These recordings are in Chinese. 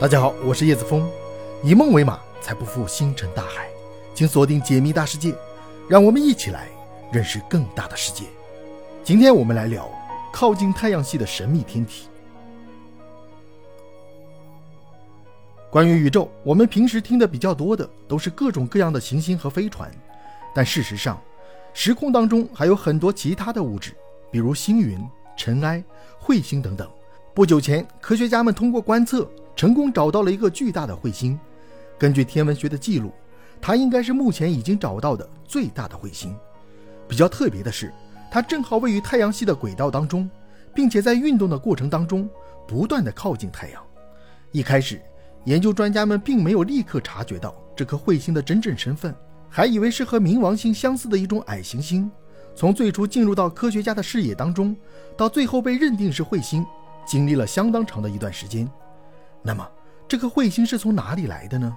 大家好，我是叶子峰，以梦为马，才不负星辰大海。请锁定解密大世界，让我们一起来认识更大的世界。今天我们来聊靠近太阳系的神秘天体。关于宇宙，我们平时听的比较多的都是各种各样的行星和飞船，但事实上，时空当中还有很多其他的物质，比如星云、尘埃、彗星等等。不久前，科学家们通过观测。成功找到了一个巨大的彗星，根据天文学的记录，它应该是目前已经找到的最大的彗星。比较特别的是，它正好位于太阳系的轨道当中，并且在运动的过程当中不断的靠近太阳。一开始，研究专家们并没有立刻察觉到这颗彗星的真正身份，还以为是和冥王星相似的一种矮行星。从最初进入到科学家的视野当中，到最后被认定是彗星，经历了相当长的一段时间。那么，这颗彗星是从哪里来的呢？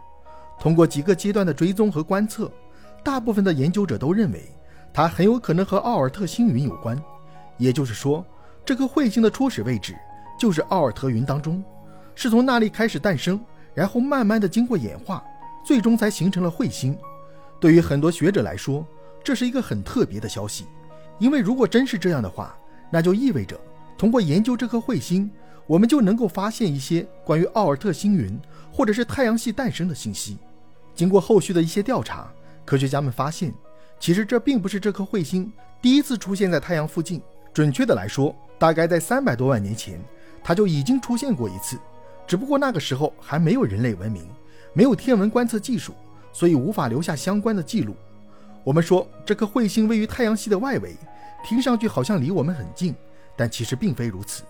通过几个阶段的追踪和观测，大部分的研究者都认为，它很有可能和奥尔特星云有关。也就是说，这颗彗星的初始位置就是奥尔特云当中，是从那里开始诞生，然后慢慢的经过演化，最终才形成了彗星。对于很多学者来说，这是一个很特别的消息，因为如果真是这样的话，那就意味着通过研究这颗彗星。我们就能够发现一些关于奥尔特星云或者是太阳系诞生的信息。经过后续的一些调查，科学家们发现，其实这并不是这颗彗星第一次出现在太阳附近。准确的来说，大概在三百多万年前，它就已经出现过一次。只不过那个时候还没有人类文明，没有天文观测技术，所以无法留下相关的记录。我们说这颗彗星位于太阳系的外围，听上去好像离我们很近，但其实并非如此。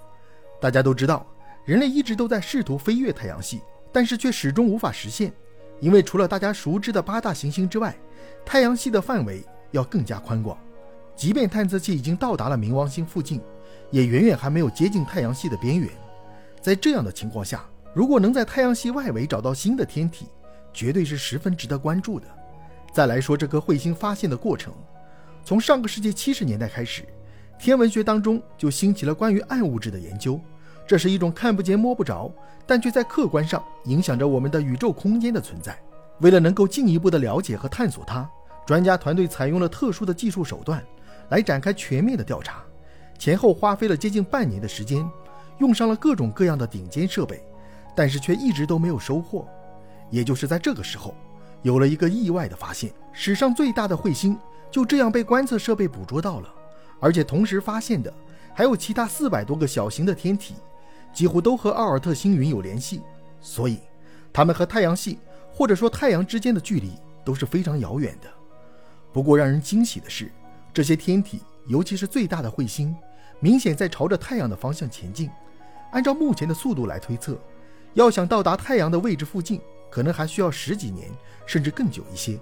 大家都知道，人类一直都在试图飞越太阳系，但是却始终无法实现，因为除了大家熟知的八大行星之外，太阳系的范围要更加宽广。即便探测器已经到达了冥王星附近，也远远还没有接近太阳系的边缘。在这样的情况下，如果能在太阳系外围找到新的天体，绝对是十分值得关注的。再来说这颗彗星发现的过程，从上个世纪七十年代开始，天文学当中就兴起了关于暗物质的研究。这是一种看不见摸不着，但却在客观上影响着我们的宇宙空间的存在。为了能够进一步的了解和探索它，专家团队采用了特殊的技术手段来展开全面的调查，前后花费了接近半年的时间，用上了各种各样的顶尖设备，但是却一直都没有收获。也就是在这个时候，有了一个意外的发现：史上最大的彗星就这样被观测设备捕捉到了，而且同时发现的还有其他四百多个小型的天体。几乎都和奥尔特星云有联系，所以它们和太阳系或者说太阳之间的距离都是非常遥远的。不过让人惊喜的是，这些天体，尤其是最大的彗星，明显在朝着太阳的方向前进。按照目前的速度来推测，要想到达太阳的位置附近，可能还需要十几年，甚至更久一些。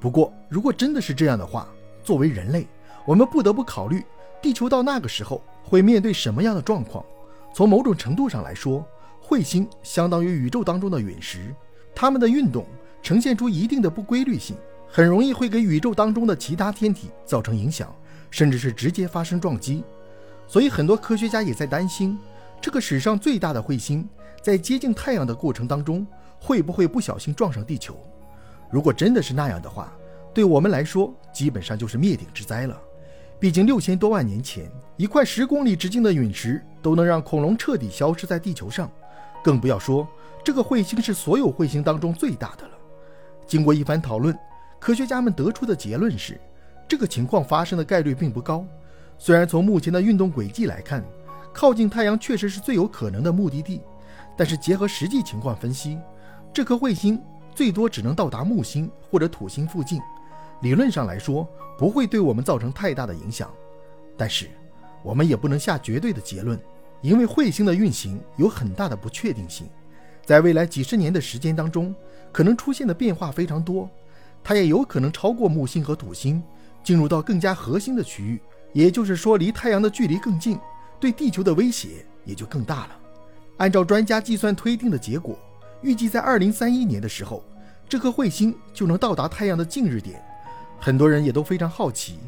不过，如果真的是这样的话，作为人类，我们不得不考虑，地球到那个时候会面对什么样的状况。从某种程度上来说，彗星相当于宇宙当中的陨石，它们的运动呈现出一定的不规律性，很容易会给宇宙当中的其他天体造成影响，甚至是直接发生撞击。所以，很多科学家也在担心，这个史上最大的彗星在接近太阳的过程当中，会不会不小心撞上地球？如果真的是那样的话，对我们来说，基本上就是灭顶之灾了。毕竟六千多万年前，一块十公里直径的陨石都能让恐龙彻底消失在地球上，更不要说这个彗星是所有彗星当中最大的了。经过一番讨论，科学家们得出的结论是，这个情况发生的概率并不高。虽然从目前的运动轨迹来看，靠近太阳确实是最有可能的目的地，但是结合实际情况分析，这颗彗星最多只能到达木星或者土星附近。理论上来说，不会对我们造成太大的影响，但是我们也不能下绝对的结论，因为彗星的运行有很大的不确定性，在未来几十年的时间当中，可能出现的变化非常多，它也有可能超过木星和土星，进入到更加核心的区域，也就是说离太阳的距离更近，对地球的威胁也就更大了。按照专家计算推定的结果，预计在二零三一年的时候，这颗彗星就能到达太阳的近日点。很多人也都非常好奇，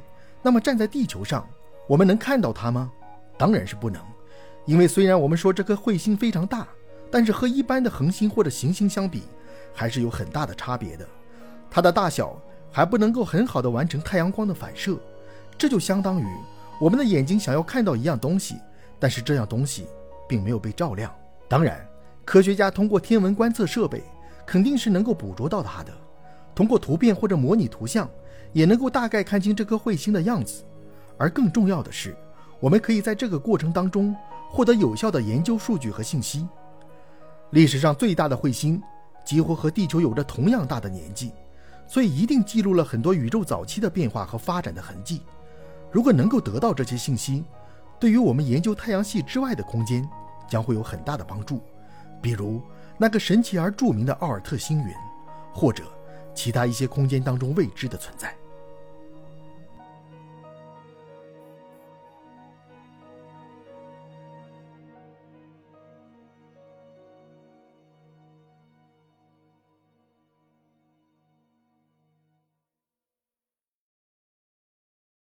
那么站在地球上，我们能看到它吗？当然是不能，因为虽然我们说这颗彗星非常大，但是和一般的恒星或者行星相比，还是有很大的差别的。它的大小还不能够很好的完成太阳光的反射，这就相当于我们的眼睛想要看到一样东西，但是这样东西并没有被照亮。当然，科学家通过天文观测设备肯定是能够捕捉到它的，通过图片或者模拟图像也能够大概看清这颗彗星的样子。而更重要的是，我们可以在这个过程当中获得有效的研究数据和信息。历史上最大的彗星几乎和地球有着同样大的年纪，所以一定记录了很多宇宙早期的变化和发展的痕迹。如果能够得到这些信息，对于我们研究太阳系之外的空间将会有很大的帮助，比如那个神奇而著名的奥尔特星云，或者其他一些空间当中未知的存在。